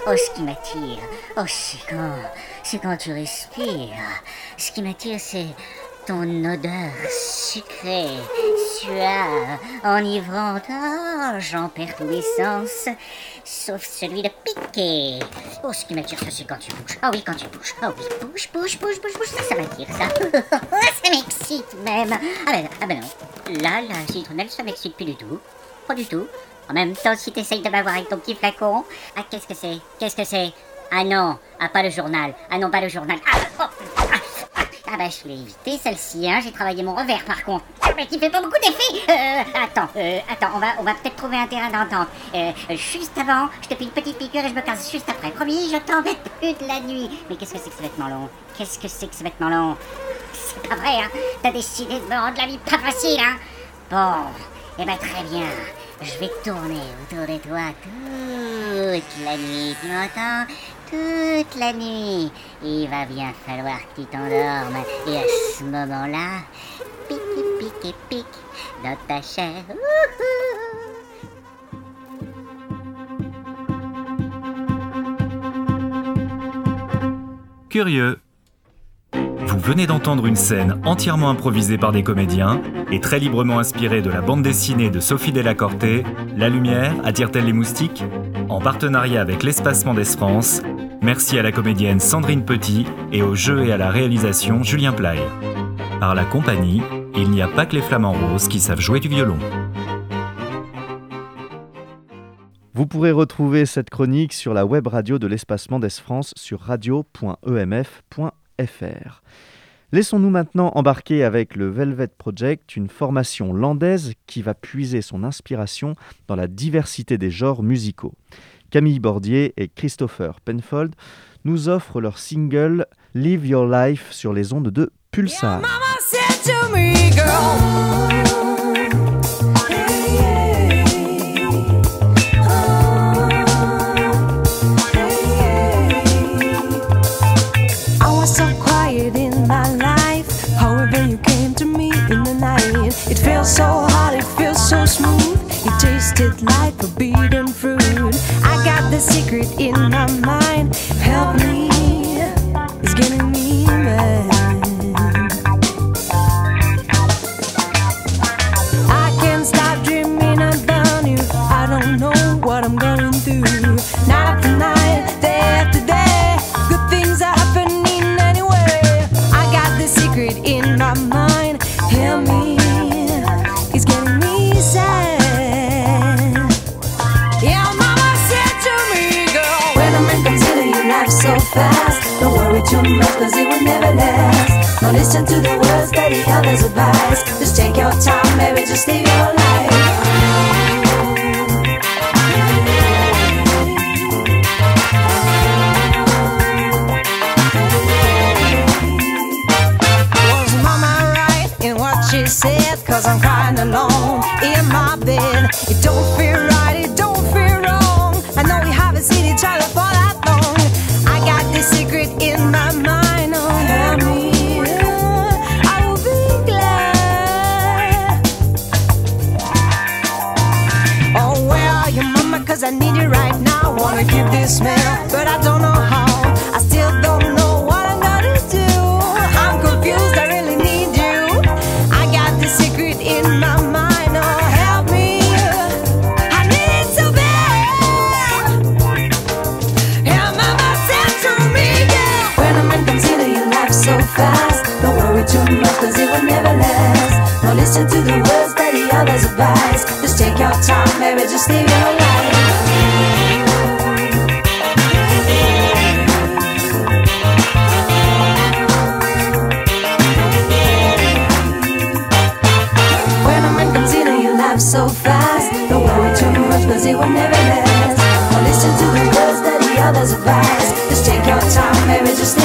Oh, ce qui m'attire. Oh, c'est quand, c'est quand tu respires. Ce qui m'attire, c'est ton odeur sucrée, suave, enivrante. Oh, j'en perds tous les sens, sauf celui de piquer. Oh, ce qui m'attire, c'est quand tu bouges. Ah oui, quand tu bouges. Ah oui, bouge, bouge, bouge, bouge, bouge. Ça, ça m'attire, ça. [laughs] ça m'excite même. Ah ben, ah ben non. Là, la citronnelle, ça m'excite plus du tout. Pas du tout. En même temps, si t'essayes de m'avoir avec ton petit flacon. Ah, qu'est-ce que c'est? Qu'est-ce que c'est? Ah non, ah pas le journal. Ah non, pas le journal. Ah, oh, ah, ah, ah bah je l'ai évité celle-ci, hein. J'ai travaillé mon revers par contre. Ah, mais tu fais pas beaucoup d'effet. Euh, attends, euh, attends, on va, on va peut-être trouver un terrain d'entente. Euh, juste avant, je te fais une petite piqûre et je me casse juste après. Promis, je t'embête plus de la nuit. Mais qu'est-ce que c'est que ce vêtement long? Qu'est-ce que c'est que ce vêtement long? C'est pas vrai, hein. T'as décidé de me rendre la vie pas facile, hein. Bon, eh ben très bien. Je vais tourner autour de toi toute la nuit, tu m'entends Toute la nuit. Il va bien falloir que tu t'endormes. Et à ce moment-là, pique, pique, pique dans ta chair. Curieux. Vous venez d'entendre une scène entièrement improvisée par des comédiens et très librement inspirée de la bande dessinée de Sophie Delacorté, La lumière attire-t-elle les moustiques En partenariat avec l'Espace Mendes France, merci à la comédienne Sandrine Petit et au jeu et à la réalisation Julien Play. Par la compagnie, il n'y a pas que les flamants roses qui savent jouer du violon. Vous pourrez retrouver cette chronique sur la web radio de l'Espace Mendes France sur Laissons-nous maintenant embarquer avec le Velvet Project, une formation landaise qui va puiser son inspiration dans la diversité des genres musicaux. Camille Bordier et Christopher Penfold nous offrent leur single Live Your Life sur les ondes de Pulsar. So hot, it feels so smooth. It tasted like forbidden fruit. I got the secret in my mind. Help me, Worry too much, cause it will never last. Don't listen to the words that the others advise. Just take your time, baby, just live your life. Said? Cause I'm just live your life. When into your life so fast, don't worry too it will never last. Listen to the words that the others advise. Just take your time, baby, just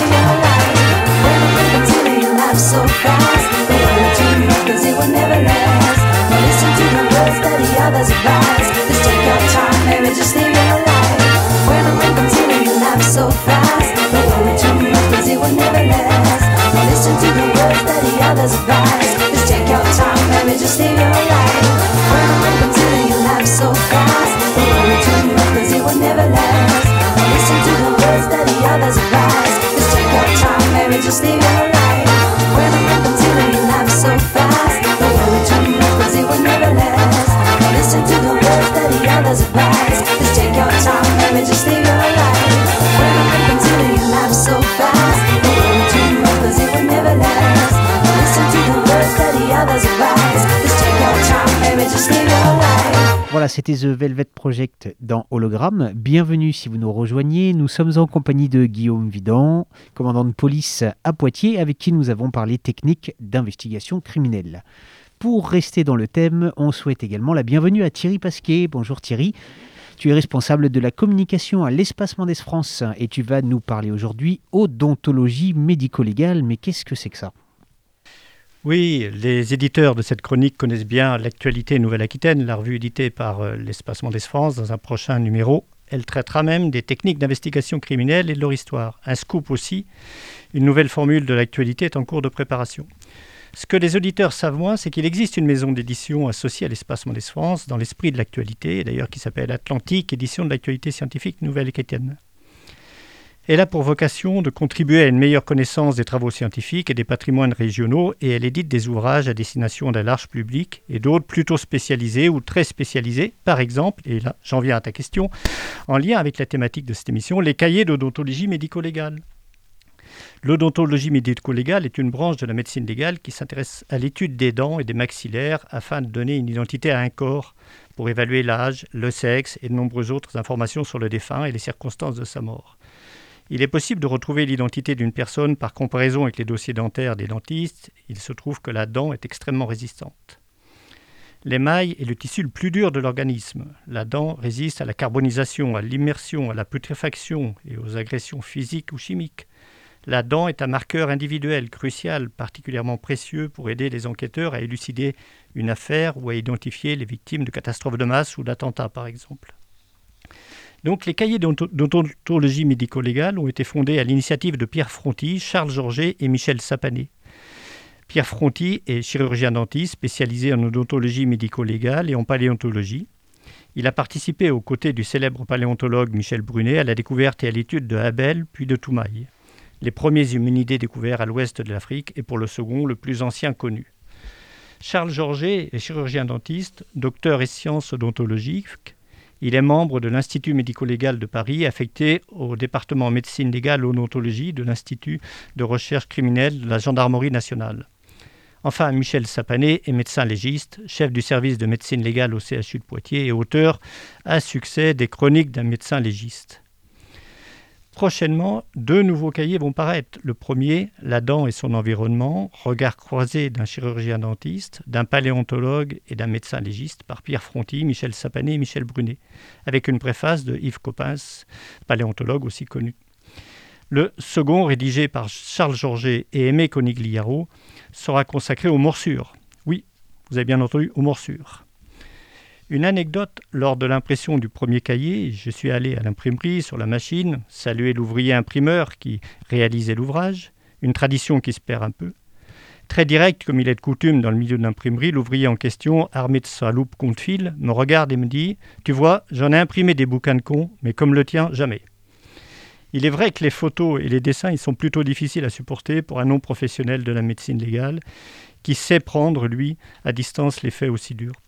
others advise. Just take your time, baby, just live your life. When into your life so fast, worry too much, cause it will never last. Don't listen to the words that the others advise. Just take your time, baby, just live c'était The Velvet Project dans Hologramme. Bienvenue si vous nous rejoignez. Nous sommes en compagnie de Guillaume Vidan, commandant de police à Poitiers, avec qui nous avons parlé technique d'investigation criminelle. Pour rester dans le thème, on souhaite également la bienvenue à Thierry Pasquier. Bonjour Thierry. Tu es responsable de la communication à l'Espace Mendès France et tu vas nous parler aujourd'hui odontologie médico-légale. Mais qu'est-ce que c'est que ça? Oui, les éditeurs de cette chronique connaissent bien l'actualité Nouvelle-Aquitaine, la revue éditée par euh, l'Espace Mendès France dans un prochain numéro. Elle traitera même des techniques d'investigation criminelle et de leur histoire. Un scoop aussi, une nouvelle formule de l'actualité est en cours de préparation. Ce que les auditeurs savent moins, c'est qu'il existe une maison d'édition associée à l'Espace Mendès France dans l'esprit de l'actualité, d'ailleurs qui s'appelle Atlantique, édition de l'actualité scientifique Nouvelle-Aquitaine. Elle a pour vocation de contribuer à une meilleure connaissance des travaux scientifiques et des patrimoines régionaux et elle édite des ouvrages à destination d'un large public et d'autres plutôt spécialisés ou très spécialisés. Par exemple, et là j'en viens à ta question, en lien avec la thématique de cette émission, les cahiers d'odontologie médico-légale. L'odontologie médico-légale est une branche de la médecine légale qui s'intéresse à l'étude des dents et des maxillaires afin de donner une identité à un corps pour évaluer l'âge, le sexe et de nombreuses autres informations sur le défunt et les circonstances de sa mort. Il est possible de retrouver l'identité d'une personne par comparaison avec les dossiers dentaires des dentistes. Il se trouve que la dent est extrêmement résistante. L'émail est le tissu le plus dur de l'organisme. La dent résiste à la carbonisation, à l'immersion, à la putréfaction et aux agressions physiques ou chimiques. La dent est un marqueur individuel crucial, particulièrement précieux pour aider les enquêteurs à élucider une affaire ou à identifier les victimes de catastrophes de masse ou d'attentats, par exemple. Les cahiers d'odontologie médico-légale ont été fondés à l'initiative de Pierre Fronty, Charles Georget et Michel Sapané. Pierre Fronty est chirurgien dentiste spécialisé en odontologie médico-légale et en paléontologie. Il a participé aux côtés du célèbre paléontologue Michel Brunet à la découverte et à l'étude de Abel puis de Toumaï, les premiers hominidés découverts à l'ouest de l'Afrique et pour le second le plus ancien connu. Charles Georget est chirurgien dentiste, docteur et sciences odontologiques. Il est membre de l'Institut médico-légal de Paris, affecté au département médecine légale et odontologie de l'Institut de recherche criminelle de la Gendarmerie nationale. Enfin, Michel Sapané est médecin légiste, chef du service de médecine légale au CHU de Poitiers et auteur à succès des chroniques d'un médecin légiste. Prochainement, deux nouveaux cahiers vont paraître. Le premier, La dent et son environnement, regard croisé d'un chirurgien dentiste, d'un paléontologue et d'un médecin légiste par Pierre Fronty, Michel Sapané et Michel Brunet, avec une préface de Yves Coppens, paléontologue aussi connu. Le second, rédigé par Charles Georget et Aimé Conigliaro, sera consacré aux morsures. Oui, vous avez bien entendu, aux morsures. Une anecdote, lors de l'impression du premier cahier, je suis allé à l'imprimerie sur la machine, saluer l'ouvrier imprimeur qui réalisait l'ouvrage, une tradition qui se perd un peu. Très direct, comme il est de coutume dans le milieu de l'imprimerie, l'ouvrier en question, armé de sa loupe compte-fil, me regarde et me dit Tu vois, j'en ai imprimé des bouquins de cons, mais comme le tien, jamais. Il est vrai que les photos et les dessins ils sont plutôt difficiles à supporter pour un non-professionnel de la médecine légale qui sait prendre, lui, à distance les faits aussi durs.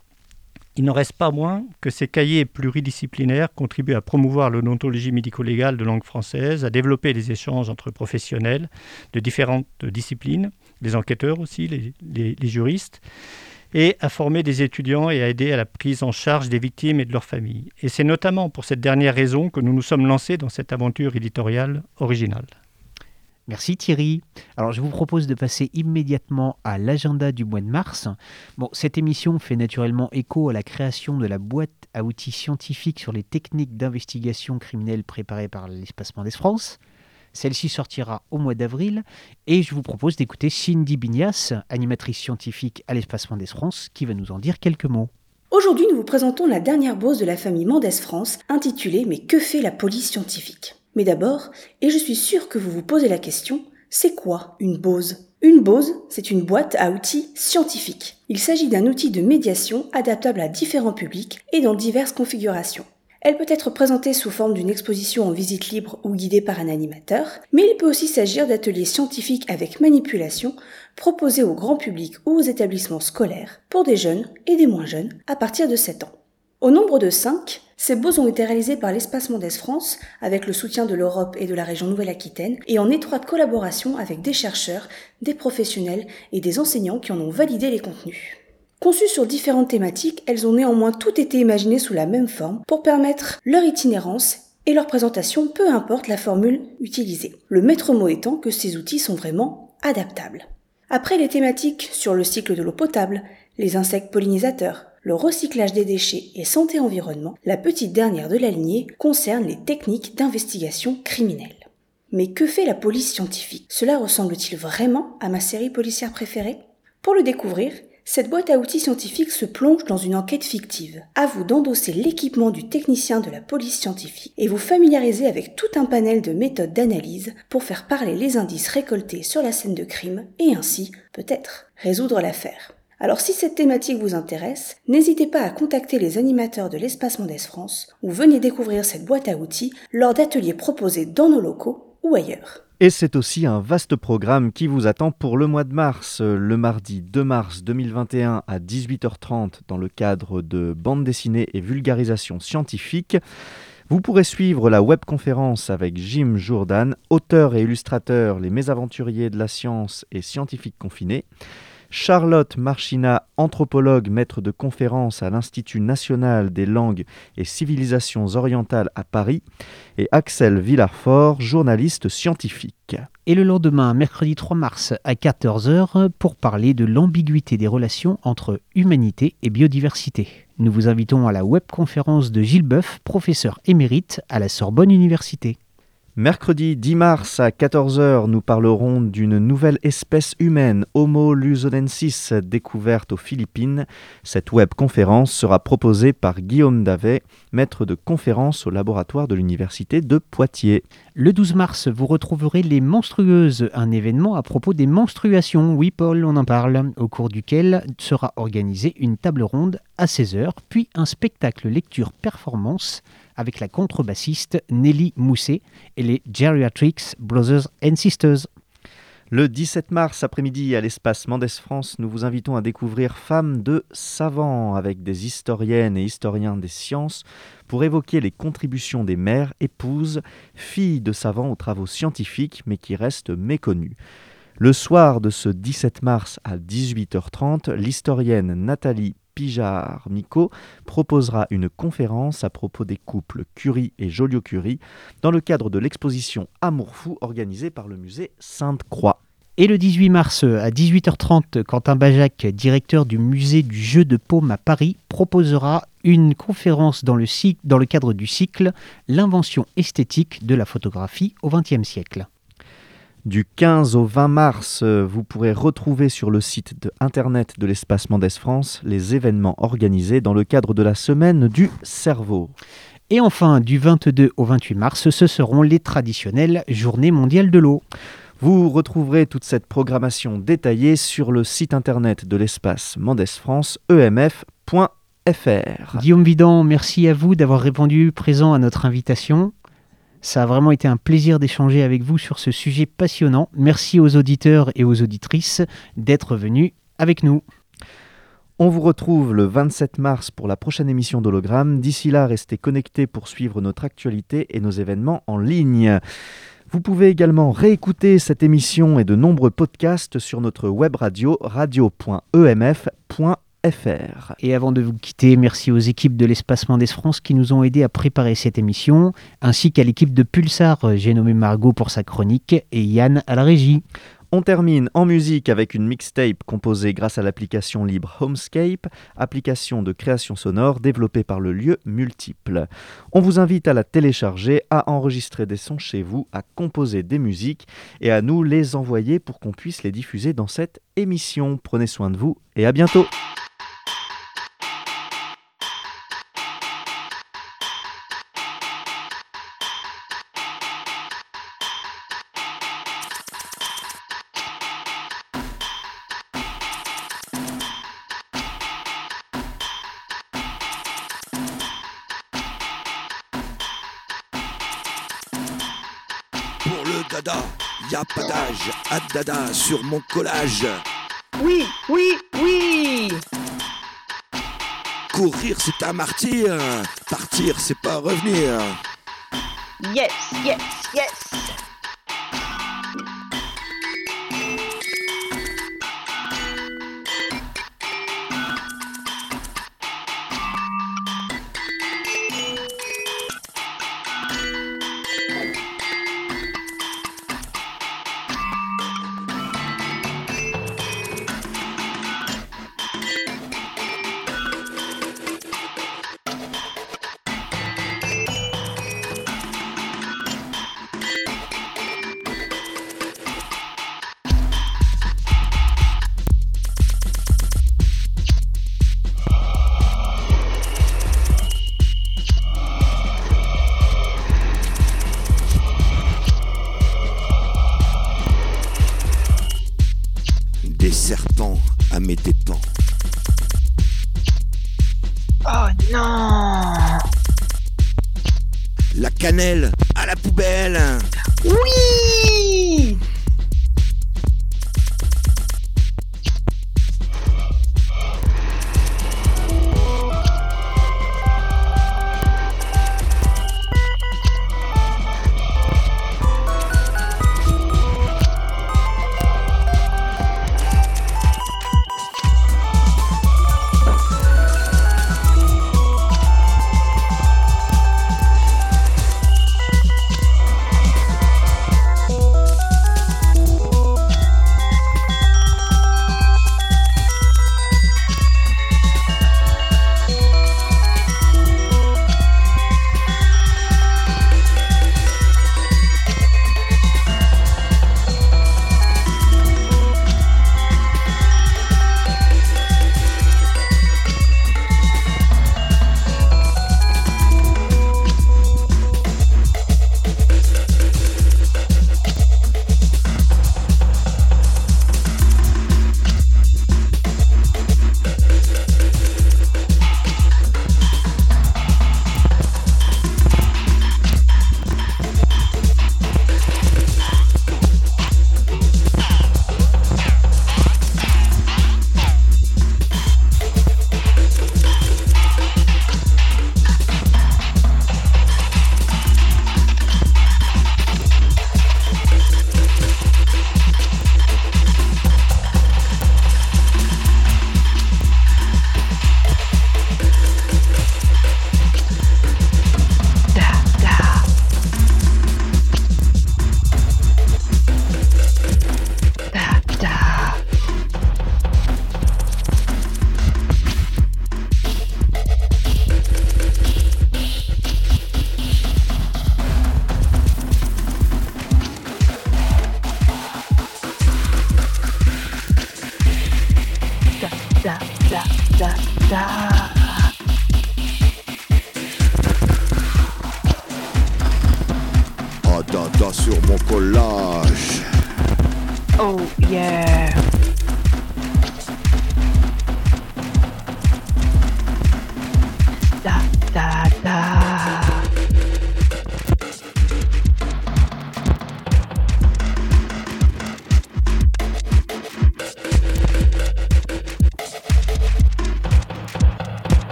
Il n'en reste pas moins que ces cahiers pluridisciplinaires contribuent à promouvoir l'odontologie médico-légale de langue française, à développer des échanges entre professionnels de différentes disciplines, les enquêteurs aussi, les, les- les juristes, et à former des étudiants et à aider à la prise en charge des victimes et de leurs familles. Et c'est notamment pour cette dernière raison que nous nous sommes lancés dans cette aventure éditoriale originale. Merci Thierry. Alors je vous propose de passer immédiatement à l'agenda du mois de mars. Bon, cette émission fait naturellement écho à la création de la boîte à outils scientifiques sur les techniques d'investigation criminelle préparée par l'Espacement des France. Celle-ci sortira au mois d'avril et je vous propose d'écouter Cindy Bignas, animatrice scientifique à l'Espacement des France, qui va nous en dire quelques mots. Aujourd'hui, nous vous présentons la dernière bose de la famille Mendès France, intitulée Mais que fait la police scientifique? Mais d'abord, et je suis sûre que vous vous posez la question, c'est quoi une bose? Une bose, c'est une boîte à outils scientifiques. Il s'agit d'un outil de médiation adaptable à différents publics et dans diverses configurations. Elle peut être présentée sous forme d'une exposition en visite libre ou guidée par un animateur, mais il peut aussi s'agir d'ateliers scientifiques avec manipulation proposés au grand public ou aux établissements scolaires pour des jeunes et des moins jeunes à partir de 7 ans. Au nombre de 5, ces baux ont été réalisés par l'Espace Mendès France avec le soutien de l'Europe et de la région Nouvelle-Aquitaine et en étroite collaboration avec des chercheurs, des professionnels et des enseignants qui en ont validé les contenus. Conçues sur différentes thématiques, elles ont néanmoins toutes été imaginées sous la même forme pour permettre leur itinérance et leur présentation, peu importe la formule utilisée. Le maître mot étant que ces outils sont vraiment adaptables. Après les thématiques sur le cycle de l'eau potable, les insectes pollinisateurs, le recyclage des déchets et santé environnement, la petite dernière de la lignée concerne les techniques d'investigation criminelle. Mais que fait la police scientifique? Cela ressemble-t-il vraiment à ma série policière préférée? Pour le découvrir, cette boîte à outils scientifique se plonge dans une enquête fictive. À vous d'endosser l'équipement du technicien de la police scientifique et vous familiariser avec tout un panel de méthodes d'analyse pour faire parler les indices récoltés sur la scène de crime et ainsi, peut-être, résoudre l'affaire. Alors si cette thématique vous intéresse, n'hésitez pas à contacter les animateurs de l'Espace Mendès France ou venez découvrir cette boîte à outils lors d'ateliers proposés dans nos locaux ou ailleurs. Et c'est aussi un vaste programme qui vous attend pour le mois de mars, le mardi 2 mars 2021 à 18h30 dans le cadre de bande dessinée et vulgarisation scientifique. Vous pourrez suivre la webconférence avec Jim Jourdan, auteur et illustrateur Les Mésaventuriers de la science et scientifiques confinés. Charlotte Marchina, anthropologue, maître de conférence à l'Institut national des langues et civilisations orientales à Paris, et Axel Villarfort, journaliste scientifique. Et le lendemain, mercredi 3 mars à 14h, pour parler de l'ambiguïté des relations entre humanité et biodiversité. Nous vous invitons à la webconférence de Gilles Boeuf, professeur émérite à la Sorbonne Université. Mercredi 10 mars à 14h, nous parlerons d'une nouvelle espèce humaine, Homo luzonensis, découverte aux Philippines. Cette webconférence sera proposée par Guillaume Davet, maître de conférence au laboratoire de l'Université de Poitiers. Le 12 mars, vous retrouverez Les Monstrueuses, un événement à propos des menstruations. Oui, Paul, on en parle, au cours duquel sera organisée une table ronde à 16h, puis un spectacle lecture-performance avec la contrebassiste Nelly Mousset et les Geriatrics Brothers and Sisters. Le 17 mars après-midi à l'espace Mendès France, nous vous invitons à découvrir Femmes de savants avec des historiennes et historiens des sciences pour évoquer les contributions des mères, épouses, filles de savants aux travaux scientifiques mais qui restent méconnues. Le soir de ce 17 mars à 18h30, l'historienne Nathalie Pijard-Mico proposera une conférence à propos des couples Curie et Joliot-Curie dans le cadre de l'exposition Amour fou organisée par le musée Sainte-Croix. Et le 18 mars à 18h30, Quentin Bajac, directeur du musée du jeu de paume à Paris, proposera une conférence dans le cadre du cycle L'invention esthétique de la photographie au XXe siècle. Du 15 au 20 mars, euh, vous pourrez retrouver sur le site de internet de l'espace Mendes France les événements organisés dans le cadre de la semaine du cerveau. Et enfin, du 22 au 28 mars, ce seront les traditionnelles Journées mondiales de l'eau. Vous retrouverez toute cette programmation détaillée sur le site internet de l'espace Mendes France, emf.fr. Guillaume Vidant, merci à vous d'avoir répondu présent à notre invitation. Ça a vraiment été un plaisir d'échanger avec vous sur ce sujet passionnant. Merci aux auditeurs et aux auditrices d'être venus avec nous. On vous retrouve le 27 mars pour la prochaine émission d'Hologramme. D'ici là, restez connectés pour suivre notre actualité et nos événements en ligne. Vous pouvez également réécouter cette émission et de nombreux podcasts sur notre web radio Et avant de vous quitter, merci aux équipes de l'Espace Mendes France qui nous ont aidés à préparer cette émission, ainsi qu'à l'équipe de Pulsar. J'ai nommé Margot pour sa chronique et Yann à la régie. On termine en musique avec une mixtape composée grâce à l'application libre Homescape, application de création sonore développée par le lieu multiple. On vous invite à la télécharger, à enregistrer des sons chez vous, à composer des musiques et à nous les envoyer pour qu'on puisse les diffuser dans cette émission. Prenez soin de vous et à bientôt. A pas d'âge, à dada sur mon collage. Oui, oui, oui Courir c'est un martyr, partir c'est pas revenir. Yes, yes, yes mes dépens. Oh non La cannelle